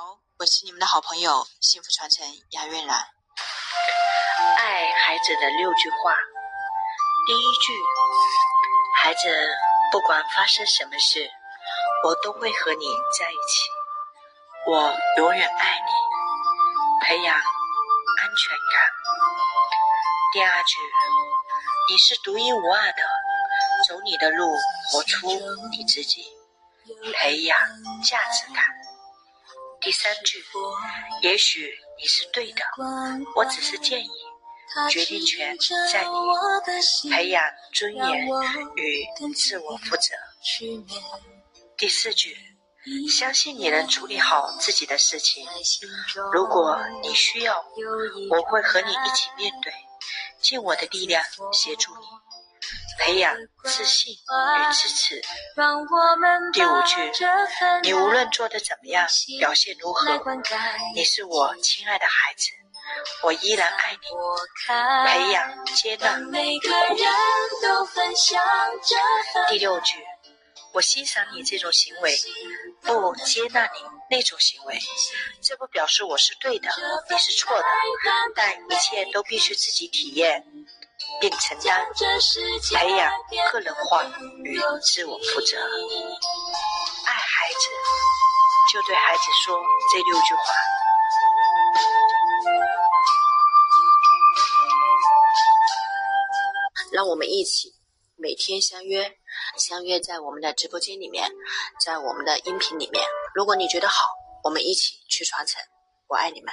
好，我是你们的好朋友幸福传承杨月兰。爱孩子的六句话，第一句，孩子，不管发生什么事，我都会和你在一起，我永远爱你，培养安全感。第二句，你是独一无二的，走你的路，活出你自己，培养价值感。第三句，也许你是对的，我只是建议，决定权在你，培养尊严与自我负责。第四句，相信你能处理好自己的事情，如果你需要，我会和你一起面对，尽我的力量协助你。培养自信与支持。第五句，你无论做的怎么样，表现如何，你是我亲爱的孩子，我依然爱你。培养接纳与鼓励。第六句，我欣赏你这种行为，不接纳你那种行为，这不表示我是对的，你是错的，但一切都必须自己体验。并承担，培养个人化与自我负责。爱孩子，就对孩子说这六句话。让我们一起每天相约，相约在我们的直播间里面，在我们的音频里面。如果你觉得好，我们一起去传承。我爱你们。